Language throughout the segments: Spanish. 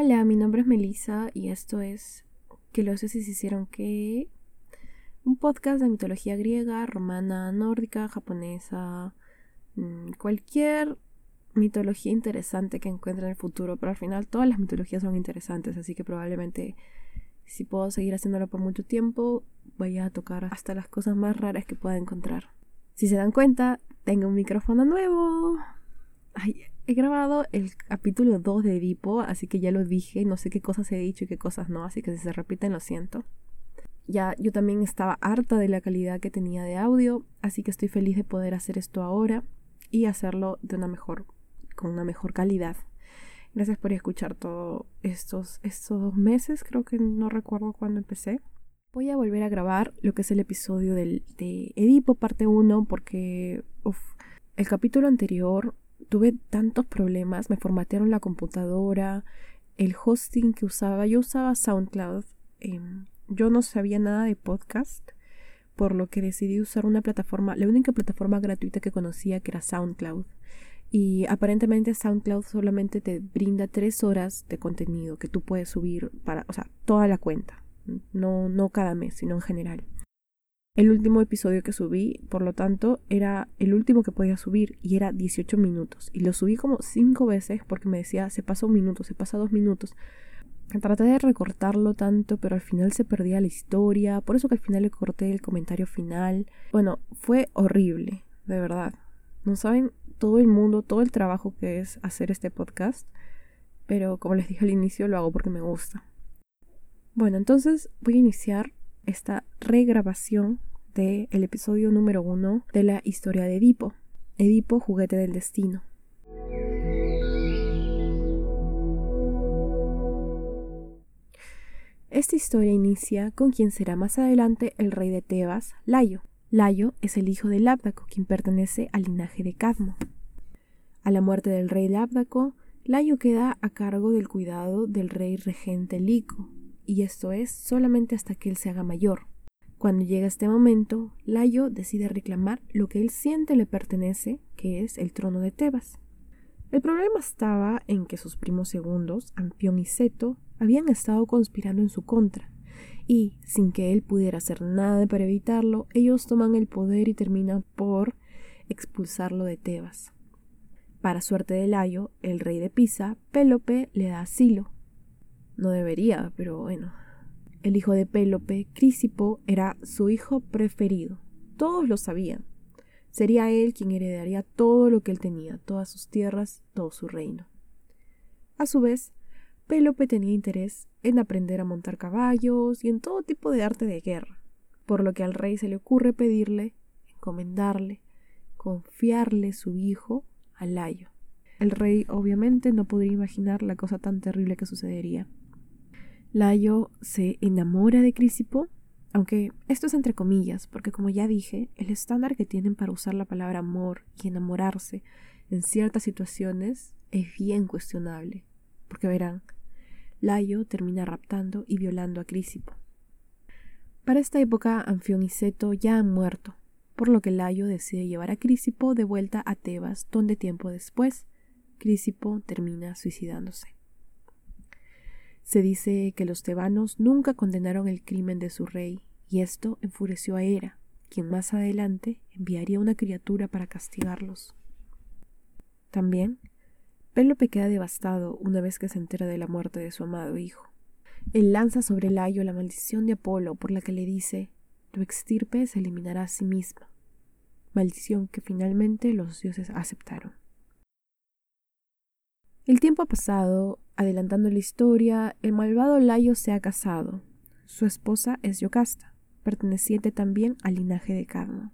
Hola, mi nombre es Melissa y esto es Que los dioses hicieron que un podcast de mitología griega, romana, nórdica, japonesa, mm, cualquier mitología interesante que encuentre en el futuro, pero al final todas las mitologías son interesantes, así que probablemente si puedo seguir haciéndolo por mucho tiempo, vaya a tocar hasta las cosas más raras que pueda encontrar. Si se dan cuenta, tengo un micrófono nuevo. Ay, he grabado el capítulo 2 de Edipo, así que ya lo dije, no sé qué cosas he dicho y qué cosas no, así que si se repiten lo siento. Ya yo también estaba harta de la calidad que tenía de audio, así que estoy feliz de poder hacer esto ahora y hacerlo de una mejor con una mejor calidad. Gracias por escuchar todos estos estos dos meses, creo que no recuerdo cuándo empecé. Voy a volver a grabar lo que es el episodio del, de Edipo parte 1 porque el capítulo anterior tuve tantos problemas, me formatearon la computadora, el hosting que usaba, yo usaba SoundCloud, em, yo no sabía nada de podcast, por lo que decidí usar una plataforma, la única plataforma gratuita que conocía que era SoundCloud. Y aparentemente SoundCloud solamente te brinda tres horas de contenido que tú puedes subir para, o sea, toda la cuenta. No, no cada mes, sino en general. El último episodio que subí, por lo tanto, era el último que podía subir y era 18 minutos. Y lo subí como 5 veces porque me decía, se pasa un minuto, se pasa dos minutos. Traté de recortarlo tanto, pero al final se perdía la historia. Por eso que al final le corté el comentario final. Bueno, fue horrible, de verdad. No saben todo el mundo, todo el trabajo que es hacer este podcast. Pero como les dije al inicio, lo hago porque me gusta. Bueno, entonces voy a iniciar esta regrabación el episodio número uno de la historia de Edipo, Edipo juguete del destino. Esta historia inicia con quien será más adelante el rey de Tebas, Layo. Layo es el hijo de Labdaco, quien pertenece al linaje de Cadmo. A la muerte del rey Labdaco, Layo queda a cargo del cuidado del rey regente Lico, y esto es solamente hasta que él se haga mayor. Cuando llega este momento, Layo decide reclamar lo que él siente le pertenece, que es el trono de Tebas. El problema estaba en que sus primos segundos, Ampión y Seto, habían estado conspirando en su contra, y, sin que él pudiera hacer nada para evitarlo, ellos toman el poder y terminan por expulsarlo de Tebas. Para suerte de Layo, el rey de Pisa, Pélope, le da asilo. No debería, pero bueno, el hijo de Pélope, Crisipo, era su hijo preferido. Todos lo sabían. Sería él quien heredaría todo lo que él tenía, todas sus tierras, todo su reino. A su vez, Pélope tenía interés en aprender a montar caballos y en todo tipo de arte de guerra, por lo que al rey se le ocurre pedirle, encomendarle, confiarle su hijo a Layo. El rey obviamente no podría imaginar la cosa tan terrible que sucedería. Layo se enamora de Crisipo, aunque esto es entre comillas, porque como ya dije, el estándar que tienen para usar la palabra amor y enamorarse en ciertas situaciones es bien cuestionable, porque verán, Layo termina raptando y violando a Crisipo. Para esta época, Anfión y Seto ya han muerto, por lo que Layo decide llevar a Crisipo de vuelta a Tebas, donde tiempo después, Crisipo termina suicidándose. Se dice que los tebanos nunca condenaron el crimen de su rey, y esto enfureció a Hera, quien más adelante enviaría una criatura para castigarlos. También, Pélope queda devastado una vez que se entera de la muerte de su amado hijo. Él lanza sobre Layo la maldición de Apolo por la que le dice Tu extirpe se eliminará a sí misma, maldición que finalmente los dioses aceptaron. El tiempo ha pasado, adelantando la historia, el malvado Layo se ha casado. Su esposa es Yocasta, perteneciente también al linaje de Cadmo.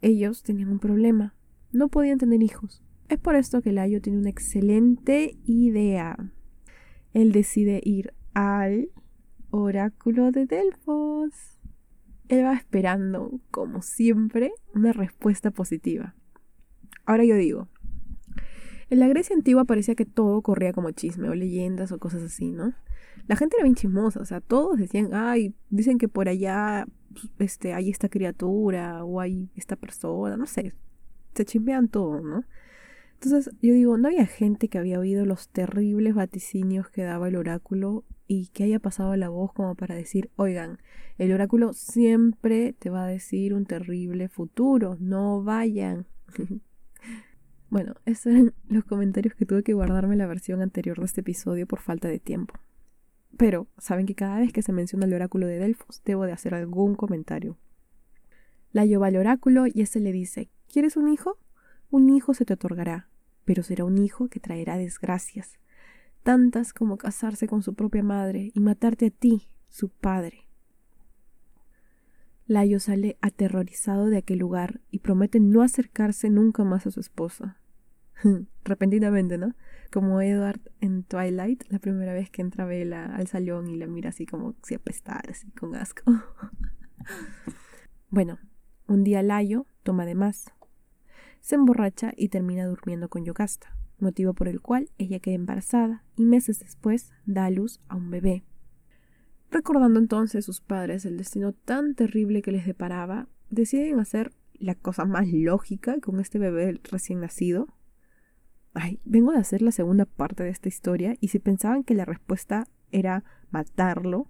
Ellos tenían un problema, no podían tener hijos. Es por esto que Layo tiene una excelente idea. Él decide ir al oráculo de Delfos. Él va esperando, como siempre, una respuesta positiva. Ahora yo digo, en la Grecia antigua parecía que todo corría como chisme o leyendas o cosas así, ¿no? La gente era bien chismosa, o sea, todos decían, ay, dicen que por allá este, hay esta criatura o hay esta persona, no sé, se chismean todo, ¿no? Entonces yo digo, ¿no había gente que había oído los terribles vaticinios que daba el oráculo y que haya pasado la voz como para decir, oigan, el oráculo siempre te va a decir un terrible futuro, no vayan? bueno, estos eran los comentarios que tuve que guardarme en la versión anterior de este episodio por falta de tiempo. Pero saben que cada vez que se menciona el oráculo de Delfos, debo de hacer algún comentario. La lleva al oráculo y éste le dice, ¿quieres un hijo? Un hijo se te otorgará pero será un hijo que traerá desgracias, tantas como casarse con su propia madre y matarte a ti, su padre. Layo sale aterrorizado de aquel lugar y promete no acercarse nunca más a su esposa. Repentinamente, ¿no? Como Edward en Twilight, la primera vez que entra Bella al salón y la mira así como si apestara, así con asco. bueno, un día Layo toma de más se emborracha y termina durmiendo con Yocasta, motivo por el cual ella queda embarazada y meses después da a luz a un bebé. Recordando entonces sus padres el destino tan terrible que les deparaba, deciden hacer la cosa más lógica con este bebé recién nacido. Ay, vengo de hacer la segunda parte de esta historia y si pensaban que la respuesta era matarlo,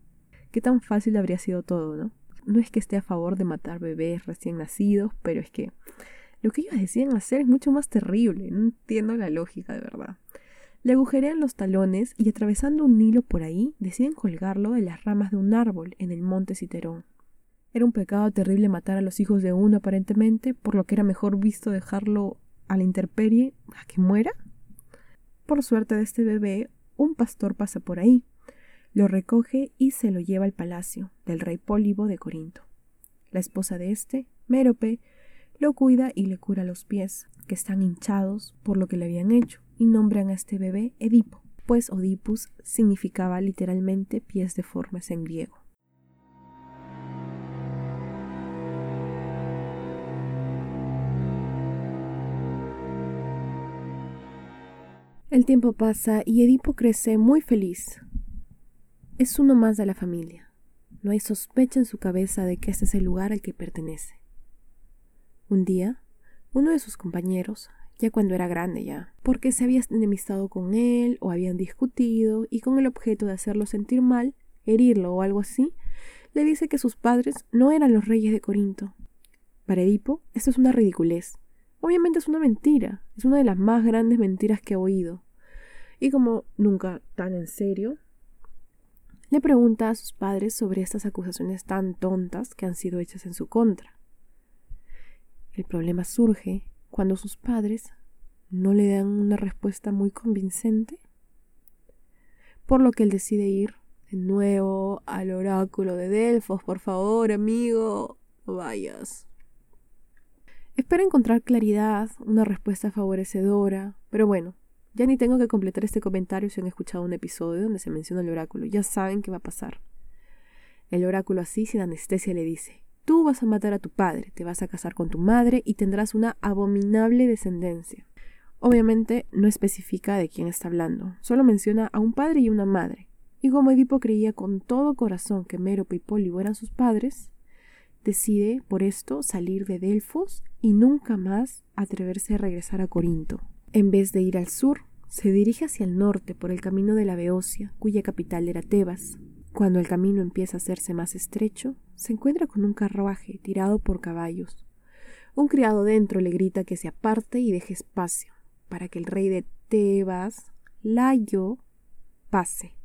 qué tan fácil habría sido todo, ¿no? No es que esté a favor de matar bebés recién nacidos, pero es que lo que ellos decían hacer es mucho más terrible. No entiendo la lógica de verdad. Le agujerean los talones y atravesando un hilo por ahí, deciden colgarlo de las ramas de un árbol en el monte Citerón. Era un pecado terrible matar a los hijos de uno aparentemente, por lo que era mejor visto dejarlo a la intemperie a que muera. Por suerte de este bebé, un pastor pasa por ahí, lo recoge y se lo lleva al palacio del rey Pólibo de Corinto. La esposa de este, Mérope, lo cuida y le cura los pies, que están hinchados por lo que le habían hecho, y nombran a este bebé Edipo, pues Odipus significaba literalmente pies deformes en griego. El tiempo pasa y Edipo crece muy feliz. Es uno más de la familia. No hay sospecha en su cabeza de que este es el lugar al que pertenece. Un día, uno de sus compañeros, ya cuando era grande ya, porque se había enemistado con él o habían discutido y con el objeto de hacerlo sentir mal, herirlo o algo así, le dice que sus padres no eran los reyes de Corinto. Para Edipo, esto es una ridiculez. Obviamente es una mentira, es una de las más grandes mentiras que he oído. Y como nunca tan en serio, le pregunta a sus padres sobre estas acusaciones tan tontas que han sido hechas en su contra. El problema surge cuando sus padres no le dan una respuesta muy convincente, por lo que él decide ir de nuevo al oráculo de Delfos. Por favor, amigo, vayas. Espera encontrar claridad, una respuesta favorecedora, pero bueno, ya ni tengo que completar este comentario si han escuchado un episodio donde se menciona el oráculo, ya saben qué va a pasar. El oráculo así sin anestesia le dice, Tú vas a matar a tu padre, te vas a casar con tu madre y tendrás una abominable descendencia. Obviamente no especifica de quién está hablando, solo menciona a un padre y una madre. Y como Edipo creía con todo corazón que Mérope y Pólibo eran sus padres, decide por esto salir de Delfos y nunca más atreverse a regresar a Corinto. En vez de ir al sur, se dirige hacia el norte por el camino de la Beocia, cuya capital era Tebas. Cuando el camino empieza a hacerse más estrecho, se encuentra con un carruaje tirado por caballos. Un criado dentro le grita que se aparte y deje espacio para que el rey de Tebas, Layo, pase.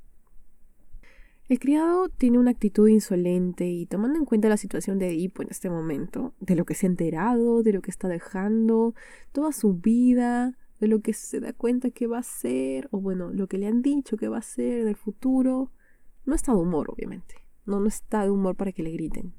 El criado tiene una actitud insolente y tomando en cuenta la situación de Edipo en este momento, de lo que se ha enterado, de lo que está dejando, toda su vida, de lo que se da cuenta que va a ser, o bueno, lo que le han dicho que va a ser del futuro, no está de humor, obviamente. No, no está de humor para que le griten.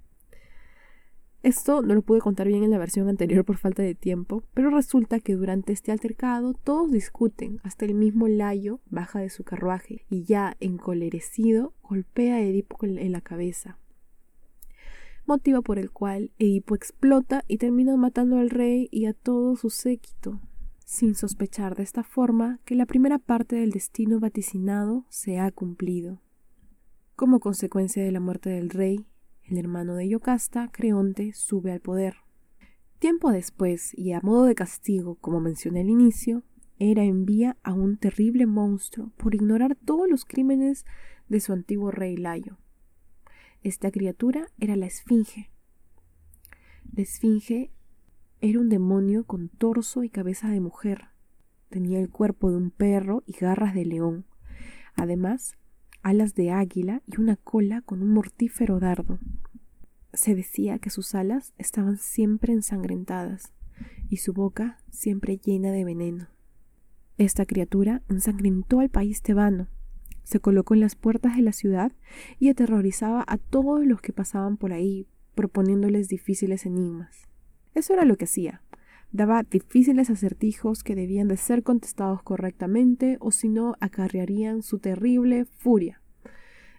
Esto no lo pude contar bien en la versión anterior por falta de tiempo, pero resulta que durante este altercado todos discuten, hasta el mismo Layo baja de su carruaje y ya encolerecido golpea a Edipo en la cabeza, motivo por el cual Edipo explota y termina matando al rey y a todo su séquito, sin sospechar de esta forma que la primera parte del destino vaticinado se ha cumplido. Como consecuencia de la muerte del rey, el hermano de Yocasta, Creonte, sube al poder. Tiempo después, y a modo de castigo, como mencioné al inicio, era envía a un terrible monstruo por ignorar todos los crímenes de su antiguo rey Layo. Esta criatura era la Esfinge. La Esfinge era un demonio con torso y cabeza de mujer. Tenía el cuerpo de un perro y garras de león. Además, alas de águila y una cola con un mortífero dardo. Se decía que sus alas estaban siempre ensangrentadas y su boca siempre llena de veneno. Esta criatura ensangrentó al país tebano, se colocó en las puertas de la ciudad y aterrorizaba a todos los que pasaban por ahí, proponiéndoles difíciles enigmas. Eso era lo que hacía. Daba difíciles acertijos que debían de ser contestados correctamente o si no acarrearían su terrible furia.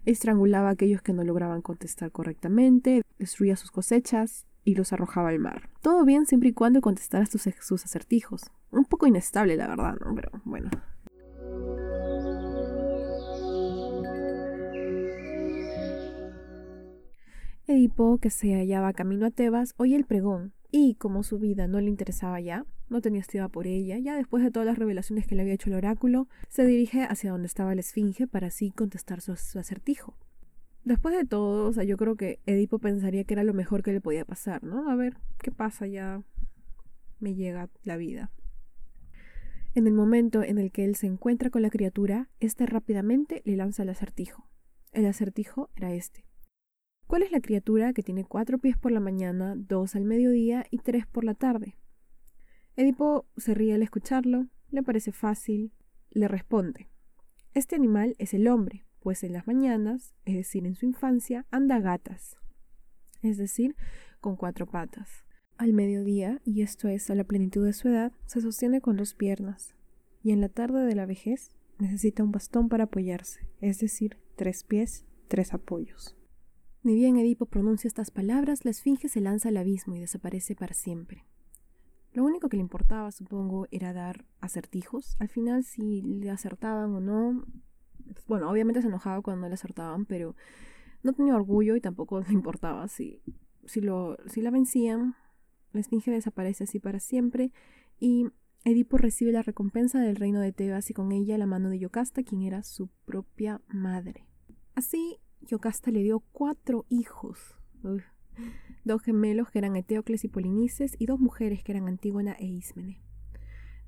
Estrangulaba a aquellos que no lograban contestar correctamente, destruía sus cosechas, y los arrojaba al mar. Todo bien siempre y cuando contestara sus, sus acertijos. Un poco inestable, la verdad, ¿no? Pero bueno. Edipo, que se hallaba camino a Tebas, oye el pregón, y como su vida no le interesaba ya, no tenía estima por ella, ya después de todas las revelaciones que le había hecho el oráculo, se dirige hacia donde estaba la esfinge para así contestar su acertijo. Después de todo, o sea, yo creo que Edipo pensaría que era lo mejor que le podía pasar, ¿no? A ver, ¿qué pasa? Ya me llega la vida. En el momento en el que él se encuentra con la criatura, éste rápidamente le lanza el acertijo. El acertijo era este. ¿Cuál es la criatura que tiene cuatro pies por la mañana, dos al mediodía y tres por la tarde? Edipo se ríe al escucharlo, le parece fácil, le responde. Este animal es el hombre, pues en las mañanas, es decir, en su infancia, anda gatas, es decir, con cuatro patas. Al mediodía, y esto es a la plenitud de su edad, se sostiene con dos piernas, y en la tarde de la vejez necesita un bastón para apoyarse, es decir, tres pies, tres apoyos. Ni bien Edipo pronuncia estas palabras, la esfinge se lanza al abismo y desaparece para siempre. Lo único que le importaba, supongo, era dar acertijos. Al final, si le acertaban o no, bueno, obviamente se enojaba cuando le acertaban, pero no tenía orgullo y tampoco le importaba. Si, si, lo, si la vencían, la esfinge desaparece así para siempre y Edipo recibe la recompensa del reino de Tebas y con ella la mano de Yocasta, quien era su propia madre. Así, Yocasta le dio cuatro hijos. dos gemelos que eran Eteocles y Polinices y dos mujeres que eran Antígona e Ismene.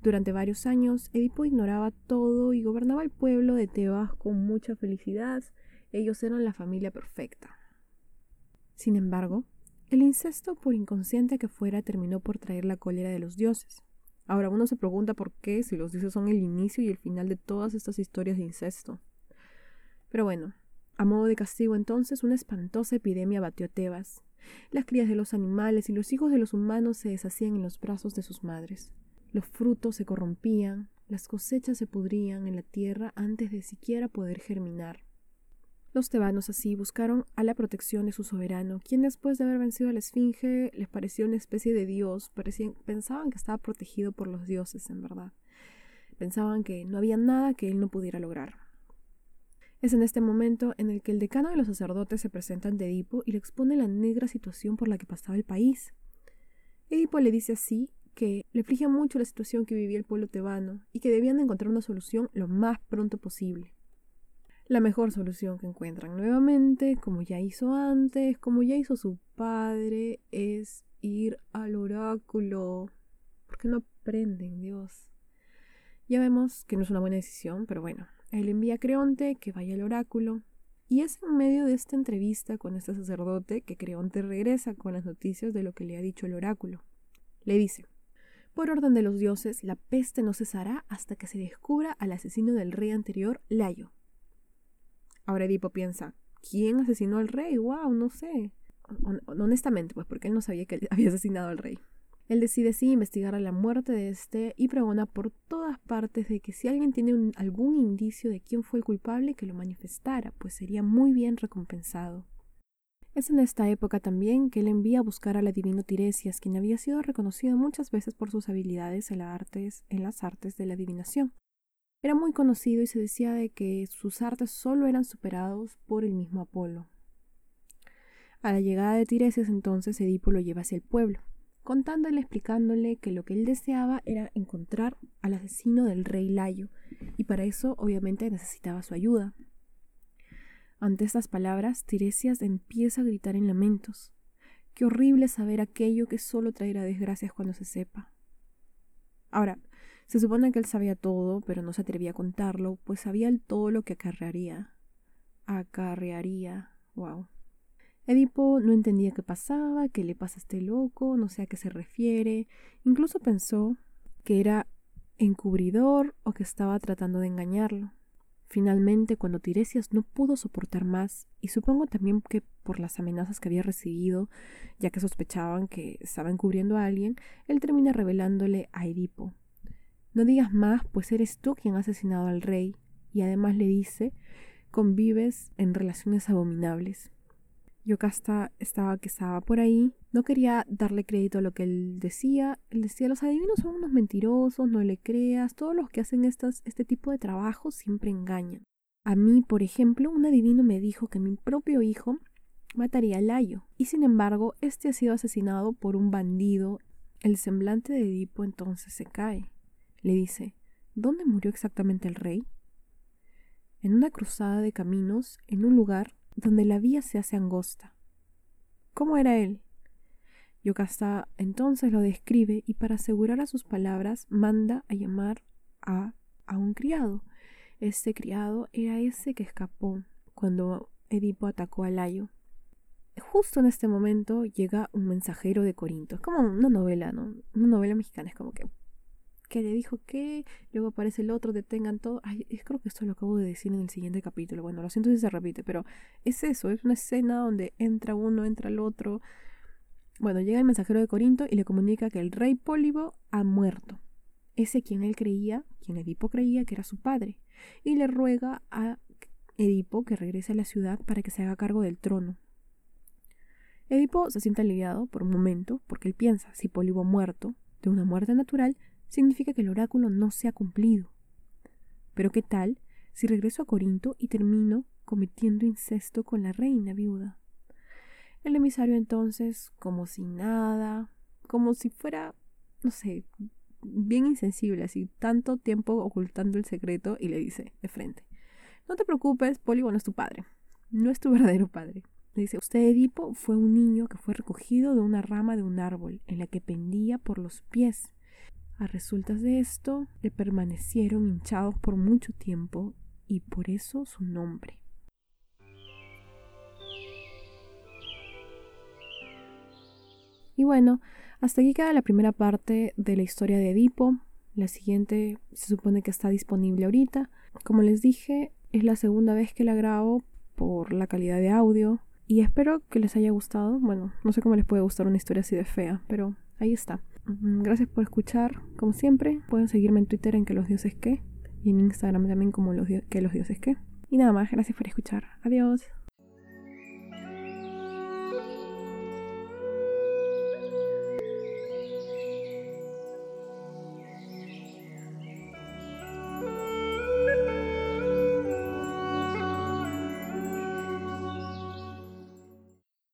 Durante varios años, Edipo ignoraba todo y gobernaba el pueblo de Tebas con mucha felicidad. Ellos eran la familia perfecta. Sin embargo, el incesto, por inconsciente que fuera, terminó por traer la cólera de los dioses. Ahora uno se pregunta por qué, si los dioses son el inicio y el final de todas estas historias de incesto. Pero bueno, a modo de castigo entonces, una espantosa epidemia batió Tebas. Las crías de los animales y los hijos de los humanos se deshacían en los brazos de sus madres. Los frutos se corrompían, las cosechas se pudrían en la tierra antes de siquiera poder germinar. Los tebanos así buscaron a la protección de su soberano, quien después de haber vencido a la esfinge les pareció una especie de dios, pensaban que estaba protegido por los dioses en verdad. Pensaban que no había nada que él no pudiera lograr. Es en este momento en el que el decano de los sacerdotes se presenta ante Edipo y le expone la negra situación por la que pasaba el país. Edipo le dice así que le afligía mucho la situación que vivía el pueblo tebano y que debían de encontrar una solución lo más pronto posible. La mejor solución que encuentran nuevamente, como ya hizo antes, como ya hizo su padre, es ir al oráculo. Porque no aprenden, Dios. Ya vemos que no es una buena decisión, pero bueno, él envía a Creonte que vaya al oráculo. Y es en medio de esta entrevista con este sacerdote que Creonte regresa con las noticias de lo que le ha dicho el oráculo. Le dice, por orden de los dioses, la peste no cesará hasta que se descubra al asesino del rey anterior, Layo. Ahora Edipo piensa, ¿quién asesinó al rey? ¡Wow! No sé. Honestamente, pues porque él no sabía que había asesinado al rey. Él decide sí investigar a la muerte de este y pregona por todas partes de que si alguien tiene algún indicio de quién fue el culpable, que lo manifestara, pues sería muy bien recompensado. Es en esta época también que él envía a buscar al adivino Tiresias, quien había sido reconocido muchas veces por sus habilidades en, en las artes de la adivinación. Era muy conocido y se decía de que sus artes solo eran superados por el mismo Apolo. A la llegada de Tiresias entonces Edipo lo lleva hacia el pueblo. Contándole, explicándole que lo que él deseaba era encontrar al asesino del rey Layo, y para eso obviamente necesitaba su ayuda. Ante estas palabras, Tiresias empieza a gritar en lamentos. Qué horrible saber aquello que solo traerá desgracias cuando se sepa. Ahora, se supone que él sabía todo, pero no se atrevía a contarlo, pues sabía todo lo que acarrearía. Acarrearía. Wow. Edipo no entendía qué pasaba, qué le pasa a este loco, no sé a qué se refiere. Incluso pensó que era encubridor o que estaba tratando de engañarlo. Finalmente, cuando Tiresias no pudo soportar más, y supongo también que por las amenazas que había recibido, ya que sospechaban que estaba encubriendo a alguien, él termina revelándole a Edipo. No digas más, pues eres tú quien ha asesinado al rey, y además le dice, convives en relaciones abominables. Yocasta estaba que estaba por ahí, no quería darle crédito a lo que él decía. Él decía, los adivinos son unos mentirosos, no le creas, todos los que hacen estas, este tipo de trabajo siempre engañan. A mí, por ejemplo, un adivino me dijo que mi propio hijo mataría a Layo, y sin embargo, este ha sido asesinado por un bandido. El semblante de Edipo entonces se cae. Le dice, ¿dónde murió exactamente el rey? En una cruzada de caminos, en un lugar donde la vía se hace angosta. ¿Cómo era él? Yocasta entonces lo describe y para asegurar a sus palabras manda a llamar a, a un criado. Este criado era ese que escapó cuando Edipo atacó a Layo. Justo en este momento llega un mensajero de Corinto. Es como una novela, ¿no? Una novela mexicana. Es como que que le dijo que, luego aparece el otro, detengan todo. Ay, creo que esto lo acabo de decir en el siguiente capítulo. Bueno, lo siento si se repite, pero es eso, es una escena donde entra uno, entra el otro. Bueno, llega el mensajero de Corinto y le comunica que el rey Pólibo ha muerto. Ese quien él creía, quien Edipo creía que era su padre, y le ruega a Edipo que regrese a la ciudad para que se haga cargo del trono. Edipo se siente aliviado por un momento, porque él piensa, si Pólibo ha muerto, de una muerte natural, significa que el oráculo no se ha cumplido. Pero ¿qué tal si regreso a Corinto y termino cometiendo incesto con la reina viuda? El emisario entonces, como si nada, como si fuera, no sé, bien insensible, así tanto tiempo ocultando el secreto, y le dice de frente, no te preocupes, Pólibo no es tu padre, no es tu verdadero padre. Le dice, usted Edipo fue un niño que fue recogido de una rama de un árbol en la que pendía por los pies a resultas de esto, le permanecieron hinchados por mucho tiempo y por eso su nombre. Y bueno, hasta aquí queda la primera parte de la historia de Edipo. La siguiente se supone que está disponible ahorita. Como les dije, es la segunda vez que la grabo por la calidad de audio. Y espero que les haya gustado. Bueno, no sé cómo les puede gustar una historia así de fea, pero ahí está. Gracias por escuchar, como siempre. Pueden seguirme en Twitter en que los dioses que y en Instagram también como los que los dioses que. Y nada más, gracias por escuchar. Adiós.